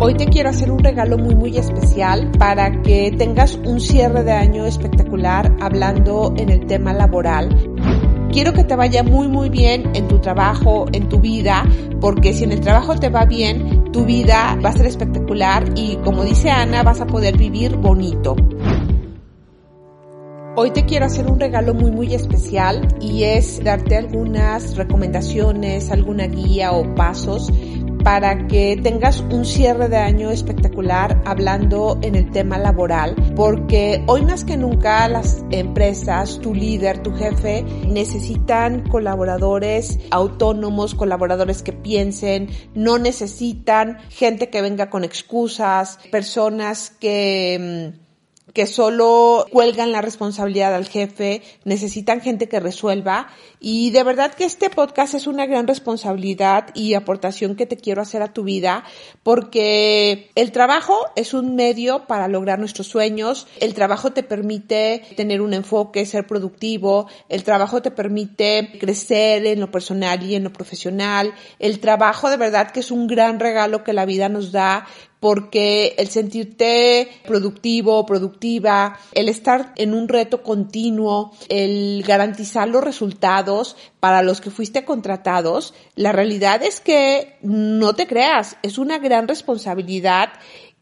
Hoy te quiero hacer un regalo muy muy especial para que tengas un cierre de año espectacular hablando en el tema laboral. Quiero que te vaya muy muy bien en tu trabajo, en tu vida, porque si en el trabajo te va bien, tu vida va a ser espectacular y como dice Ana, vas a poder vivir bonito. Hoy te quiero hacer un regalo muy muy especial y es darte algunas recomendaciones, alguna guía o pasos para que tengas un cierre de año espectacular hablando en el tema laboral, porque hoy más que nunca las empresas, tu líder, tu jefe, necesitan colaboradores autónomos, colaboradores que piensen, no necesitan gente que venga con excusas, personas que mm, que solo cuelgan la responsabilidad al jefe, necesitan gente que resuelva. Y de verdad que este podcast es una gran responsabilidad y aportación que te quiero hacer a tu vida porque el trabajo es un medio para lograr nuestros sueños, el trabajo te permite tener un enfoque, ser productivo, el trabajo te permite crecer en lo personal y en lo profesional, el trabajo de verdad que es un gran regalo que la vida nos da porque el sentirte productivo, productiva, el estar en un reto continuo, el garantizar los resultados para los que fuiste contratados, la realidad es que no te creas, es una gran responsabilidad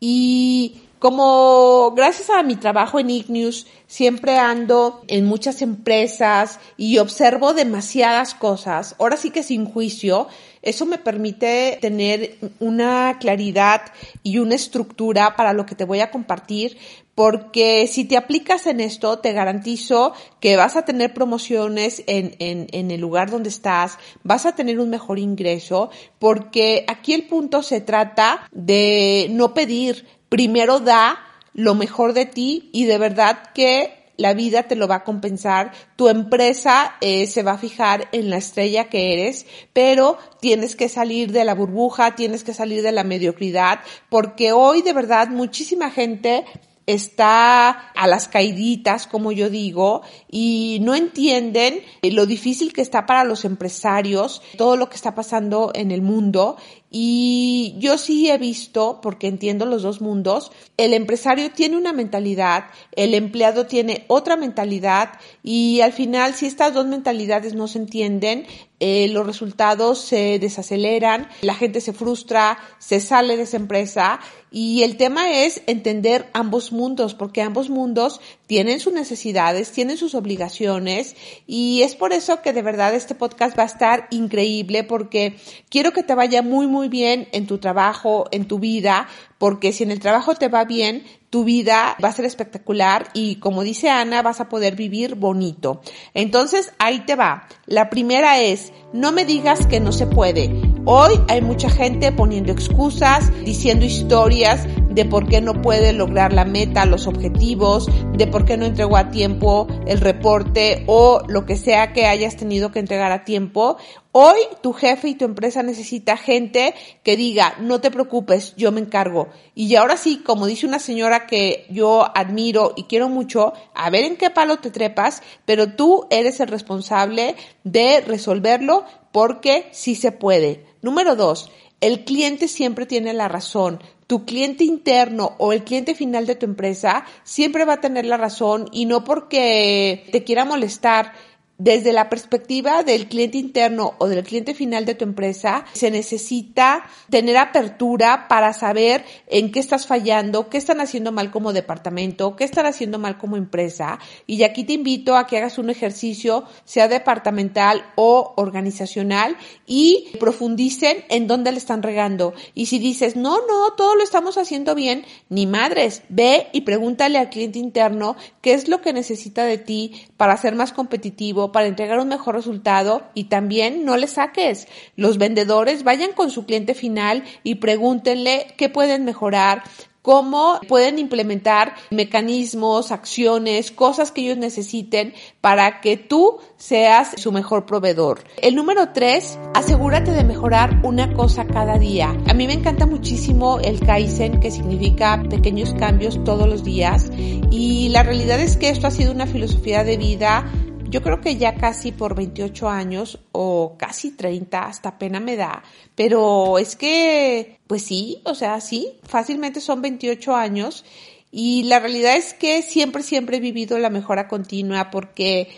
y como gracias a mi trabajo en Ignews, siempre ando en muchas empresas y observo demasiadas cosas, ahora sí que sin juicio, eso me permite tener una claridad y una estructura para lo que te voy a compartir, porque si te aplicas en esto, te garantizo que vas a tener promociones en, en, en, el lugar donde estás, vas a tener un mejor ingreso, porque aquí el punto se trata de no pedir, primero da lo mejor de ti y de verdad que la vida te lo va a compensar, tu empresa eh, se va a fijar en la estrella que eres, pero tienes que salir de la burbuja, tienes que salir de la mediocridad, porque hoy de verdad muchísima gente está a las caiditas, como yo digo, y no entienden lo difícil que está para los empresarios, todo lo que está pasando en el mundo. Y yo sí he visto, porque entiendo los dos mundos, el empresario tiene una mentalidad, el empleado tiene otra mentalidad y al final si estas dos mentalidades no se entienden, eh, los resultados se desaceleran, la gente se frustra, se sale de esa empresa y el tema es entender ambos mundos, porque ambos mundos tienen sus necesidades, tienen sus obligaciones y es por eso que de verdad este podcast va a estar increíble porque quiero que te vaya muy muy bien en tu trabajo, en tu vida, porque si en el trabajo te va bien, tu vida va a ser espectacular y como dice Ana, vas a poder vivir bonito. Entonces, ahí te va. La primera es, no me digas que no se puede. Hoy hay mucha gente poniendo excusas, diciendo historias de por qué no puede lograr la meta, los objetivos, de por qué no entregó a tiempo el reporte o lo que sea que hayas tenido que entregar a tiempo. Hoy tu jefe y tu empresa necesita gente que diga, no te preocupes, yo me encargo. Y ahora sí, como dice una señora que yo admiro y quiero mucho, a ver en qué palo te trepas, pero tú eres el responsable de resolverlo porque sí se puede. Número dos, el cliente siempre tiene la razón tu cliente interno o el cliente final de tu empresa siempre va a tener la razón y no porque te quiera molestar desde la perspectiva del cliente interno o del cliente final de tu empresa, se necesita tener apertura para saber en qué estás fallando, qué están haciendo mal como departamento, qué están haciendo mal como empresa. Y aquí te invito a que hagas un ejercicio, sea departamental o organizacional, y profundicen en dónde le están regando. Y si dices, no, no, todo lo estamos haciendo bien, ni madres, ve y pregúntale al cliente interno qué es lo que necesita de ti para ser más competitivo, para entregar un mejor resultado y también no le saques. Los vendedores vayan con su cliente final y pregúntenle qué pueden mejorar, cómo pueden implementar mecanismos, acciones, cosas que ellos necesiten para que tú seas su mejor proveedor. El número tres, asegúrate de mejorar una cosa cada día. A mí me encanta muchísimo el Kaizen, que significa pequeños cambios todos los días. Y la realidad es que esto ha sido una filosofía de vida yo creo que ya casi por 28 años o casi 30, hasta pena me da, pero es que, pues sí, o sea, sí, fácilmente son 28 años y la realidad es que siempre, siempre he vivido la mejora continua porque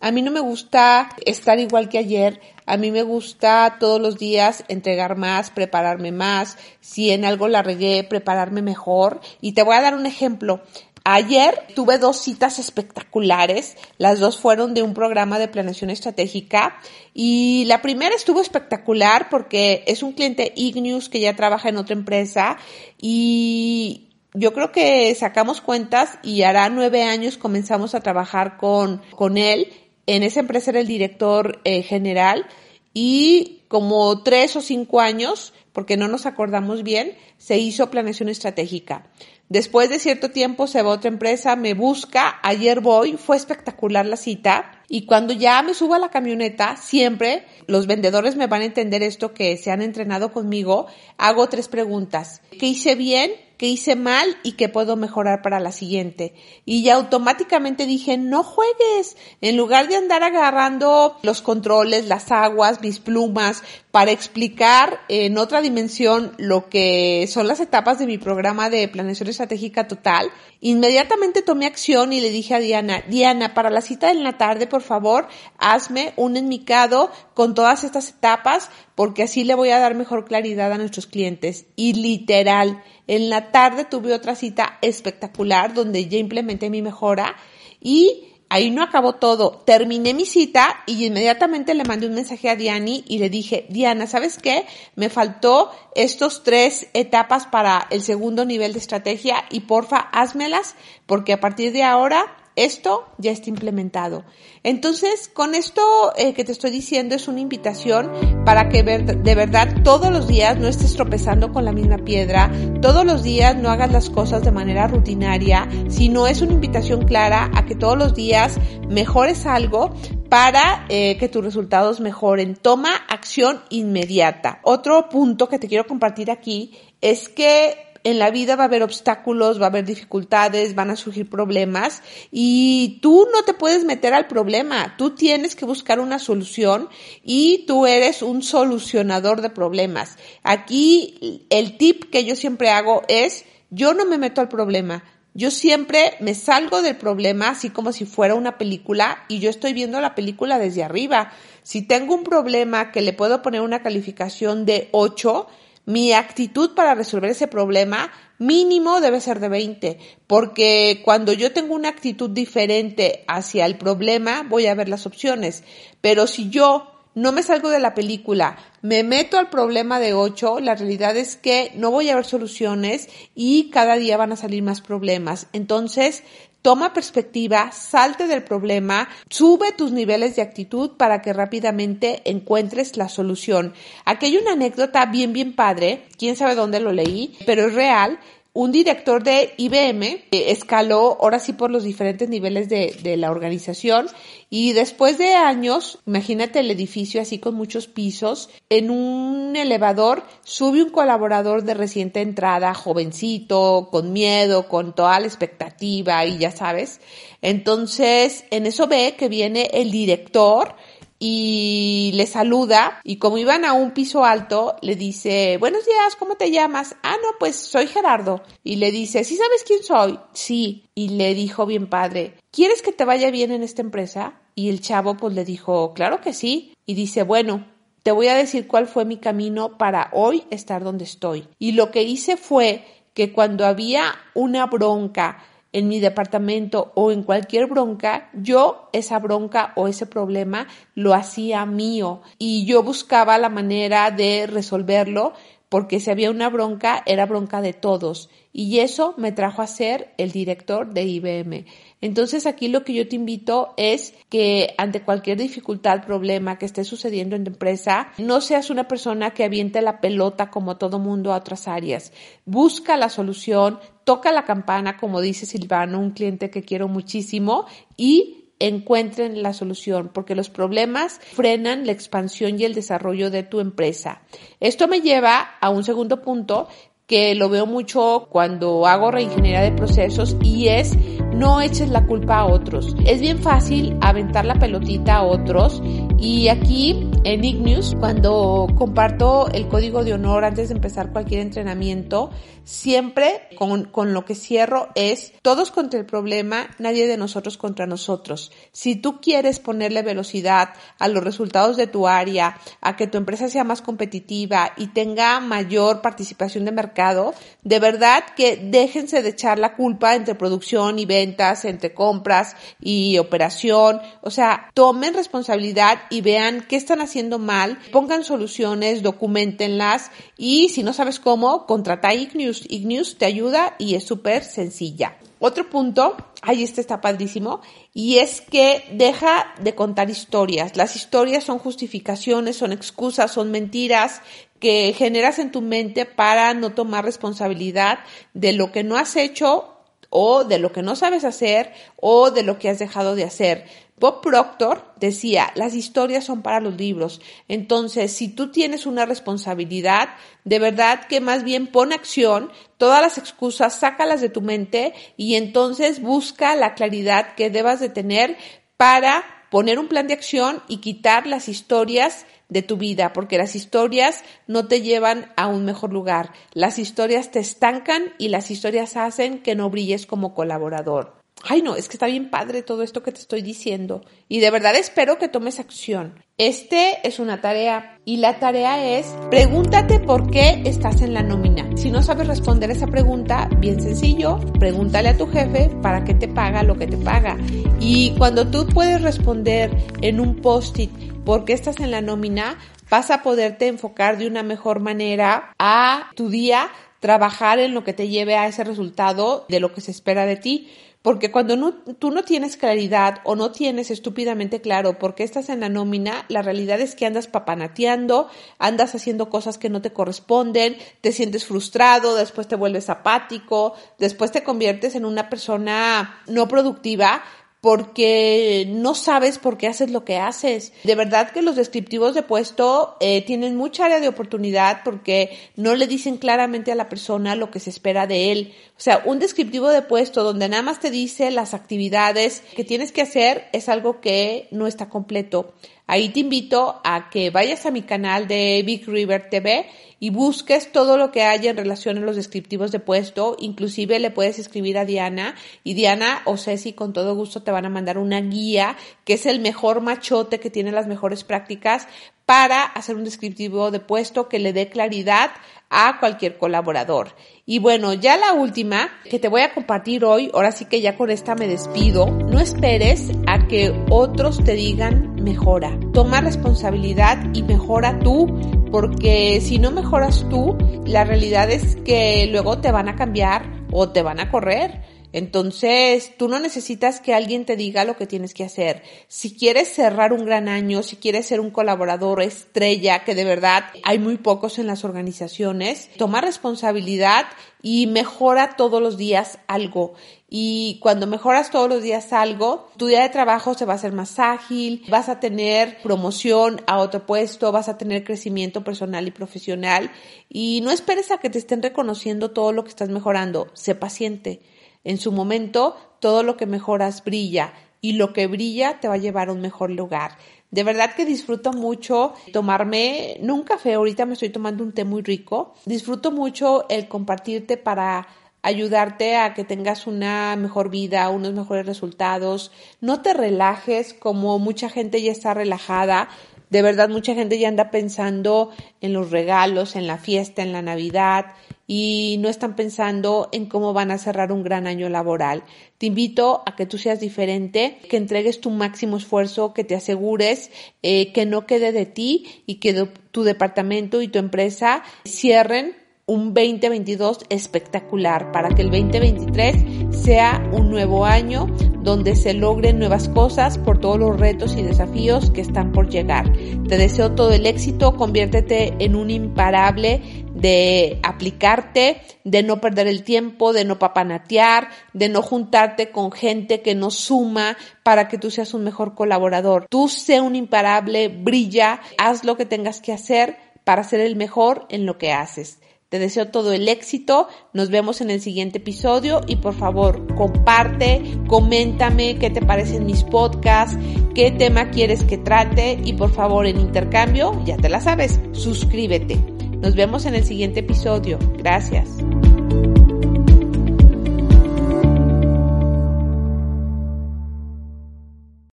a mí no me gusta estar igual que ayer, a mí me gusta todos los días entregar más, prepararme más, si en algo la regué, prepararme mejor. Y te voy a dar un ejemplo. Ayer tuve dos citas espectaculares, las dos fueron de un programa de planeación estratégica. Y la primera estuvo espectacular porque es un cliente Ignews que ya trabaja en otra empresa. Y yo creo que sacamos cuentas y hará nueve años comenzamos a trabajar con, con él. En esa empresa era el director eh, general y como tres o cinco años, porque no nos acordamos bien, se hizo planeación estratégica. Después de cierto tiempo se va a otra empresa, me busca, ayer voy, fue espectacular la cita y cuando ya me subo a la camioneta, siempre los vendedores me van a entender esto que se han entrenado conmigo, hago tres preguntas. ¿Qué hice bien? Qué hice mal y qué puedo mejorar para la siguiente. Y ya automáticamente dije, no juegues, en lugar de andar agarrando los controles, las aguas, mis plumas, para explicar en otra dimensión lo que son las etapas de mi programa de planeación estratégica total, inmediatamente tomé acción y le dije a Diana, Diana, para la cita de la tarde, por favor, hazme un enmicado con todas estas etapas, porque así le voy a dar mejor claridad a nuestros clientes. Y literal, en la tarde tuve otra cita espectacular donde ya implementé mi mejora y Ahí no acabó todo. Terminé mi cita y inmediatamente le mandé un mensaje a Diani y le dije, Diana, ¿sabes qué? Me faltó estos tres etapas para el segundo nivel de estrategia y porfa, házmelas porque a partir de ahora esto ya está implementado. Entonces, con esto eh, que te estoy diciendo es una invitación para que de verdad todos los días no estés tropezando con la misma piedra, todos los días no hagas las cosas de manera rutinaria, sino es una invitación clara a que todos los días mejores algo para eh, que tus resultados mejoren. Toma acción inmediata. Otro punto que te quiero compartir aquí es que en la vida va a haber obstáculos, va a haber dificultades, van a surgir problemas y tú no te puedes meter al problema, tú tienes que buscar una solución y tú eres un solucionador de problemas. Aquí el tip que yo siempre hago es, yo no me meto al problema, yo siempre me salgo del problema así como si fuera una película y yo estoy viendo la película desde arriba. Si tengo un problema que le puedo poner una calificación de 8, mi actitud para resolver ese problema mínimo debe ser de 20, porque cuando yo tengo una actitud diferente hacia el problema, voy a ver las opciones. Pero si yo no me salgo de la película, me meto al problema de 8, la realidad es que no voy a ver soluciones y cada día van a salir más problemas. Entonces, toma perspectiva, salte del problema, sube tus niveles de actitud para que rápidamente encuentres la solución. Aquí hay una anécdota bien, bien padre, quién sabe dónde lo leí, pero es real un director de IBM escaló ahora sí por los diferentes niveles de, de, la organización y después de años, imagínate el edificio así con muchos pisos, en un elevador sube un colaborador de reciente entrada, jovencito, con miedo, con toda la expectativa y ya sabes. Entonces, en eso ve que viene el director y le saluda y como iban a un piso alto, le dice, buenos días, ¿cómo te llamas? Ah, no, pues soy Gerardo. Y le dice, ¿sí sabes quién soy? Sí. Y le dijo bien padre, ¿quieres que te vaya bien en esta empresa? Y el chavo pues le dijo, claro que sí. Y dice, bueno, te voy a decir cuál fue mi camino para hoy estar donde estoy. Y lo que hice fue que cuando había una bronca, en mi departamento o en cualquier bronca, yo esa bronca o ese problema lo hacía mío y yo buscaba la manera de resolverlo porque si había una bronca era bronca de todos y eso me trajo a ser el director de IBM. Entonces aquí lo que yo te invito es que ante cualquier dificultad, problema que esté sucediendo en tu empresa, no seas una persona que aviente la pelota como todo mundo a otras áreas. Busca la solución, toca la campana, como dice Silvano, un cliente que quiero muchísimo, y encuentren la solución, porque los problemas frenan la expansión y el desarrollo de tu empresa. Esto me lleva a un segundo punto que lo veo mucho cuando hago reingeniería de procesos y es no eches la culpa a otros. Es bien fácil aventar la pelotita a otros y aquí en Ignews, cuando comparto el código de honor antes de empezar cualquier entrenamiento, siempre con, con lo que cierro es todos contra el problema, nadie de nosotros contra nosotros. Si tú quieres ponerle velocidad a los resultados de tu área, a que tu empresa sea más competitiva y tenga mayor participación de mercado, de verdad que déjense de echar la culpa entre producción y ventas, entre compras y operación. O sea, tomen responsabilidad y vean qué están haciendo mal, pongan soluciones, documentenlas y si no sabes cómo, contrata a Ignews. Ignews te ayuda y es súper sencilla. Otro punto, ahí este está padrísimo, y es que deja de contar historias. Las historias son justificaciones, son excusas, son mentiras que generas en tu mente para no tomar responsabilidad de lo que no has hecho o de lo que no sabes hacer o de lo que has dejado de hacer. Bob Proctor decía, las historias son para los libros. Entonces, si tú tienes una responsabilidad, de verdad que más bien pon acción, todas las excusas, sácalas de tu mente y entonces busca la claridad que debas de tener para poner un plan de acción y quitar las historias de tu vida, porque las historias no te llevan a un mejor lugar. Las historias te estancan y las historias hacen que no brilles como colaborador. Ay, no, es que está bien padre todo esto que te estoy diciendo. Y de verdad espero que tomes acción. Este es una tarea y la tarea es pregúntate por qué estás en la nómina. Si no sabes responder esa pregunta, bien sencillo, pregúntale a tu jefe para qué te paga lo que te paga. Y cuando tú puedes responder en un post-it por qué estás en la nómina, vas a poderte enfocar de una mejor manera a tu día, trabajar en lo que te lleve a ese resultado de lo que se espera de ti. Porque cuando tú no tienes claridad o no tienes estúpidamente claro por qué estás en la nómina, la realidad es que andas papanateando, andas haciendo cosas que no te corresponden, te sientes frustrado, después te vuelves apático, después te conviertes en una persona no productiva porque no sabes por qué haces lo que haces. De verdad que los descriptivos de puesto eh, tienen mucha área de oportunidad porque no le dicen claramente a la persona lo que se espera de él. O sea, un descriptivo de puesto donde nada más te dice las actividades que tienes que hacer es algo que no está completo. Ahí te invito a que vayas a mi canal de Big River TV y busques todo lo que haya en relación a los descriptivos de puesto. Inclusive le puedes escribir a Diana y Diana o Ceci con todo gusto te van a mandar una guía que es el mejor machote que tiene las mejores prácticas para hacer un descriptivo de puesto que le dé claridad a cualquier colaborador. Y bueno, ya la última que te voy a compartir hoy, ahora sí que ya con esta me despido, no esperes a que otros te digan mejora. Toma responsabilidad y mejora tú, porque si no mejoras tú, la realidad es que luego te van a cambiar o te van a correr. Entonces, tú no necesitas que alguien te diga lo que tienes que hacer. Si quieres cerrar un gran año, si quieres ser un colaborador estrella, que de verdad hay muy pocos en las organizaciones, toma responsabilidad y mejora todos los días algo. Y cuando mejoras todos los días algo, tu día de trabajo se va a hacer más ágil, vas a tener promoción a otro puesto, vas a tener crecimiento personal y profesional. Y no esperes a que te estén reconociendo todo lo que estás mejorando. Sé paciente en su momento, todo lo que mejoras brilla y lo que brilla te va a llevar a un mejor lugar. De verdad que disfruto mucho tomarme, un café, ahorita me estoy tomando un té muy rico. Disfruto mucho el compartirte para ayudarte a que tengas una mejor vida, unos mejores resultados. No te relajes como mucha gente ya está relajada. De verdad, mucha gente ya anda pensando en los regalos, en la fiesta, en la Navidad y no están pensando en cómo van a cerrar un gran año laboral. Te invito a que tú seas diferente, que entregues tu máximo esfuerzo, que te asegures eh, que no quede de ti y que tu departamento y tu empresa cierren un 2022 espectacular para que el 2023 sea un nuevo año donde se logren nuevas cosas por todos los retos y desafíos que están por llegar. Te deseo todo el éxito, conviértete en un imparable de aplicarte, de no perder el tiempo, de no papanatear, de no juntarte con gente que no suma para que tú seas un mejor colaborador. Tú sé un imparable, brilla, haz lo que tengas que hacer para ser el mejor en lo que haces. Te deseo todo el éxito. Nos vemos en el siguiente episodio y por favor comparte, coméntame qué te parecen mis podcasts, qué tema quieres que trate y por favor en intercambio, ya te la sabes, suscríbete. Nos vemos en el siguiente episodio. Gracias.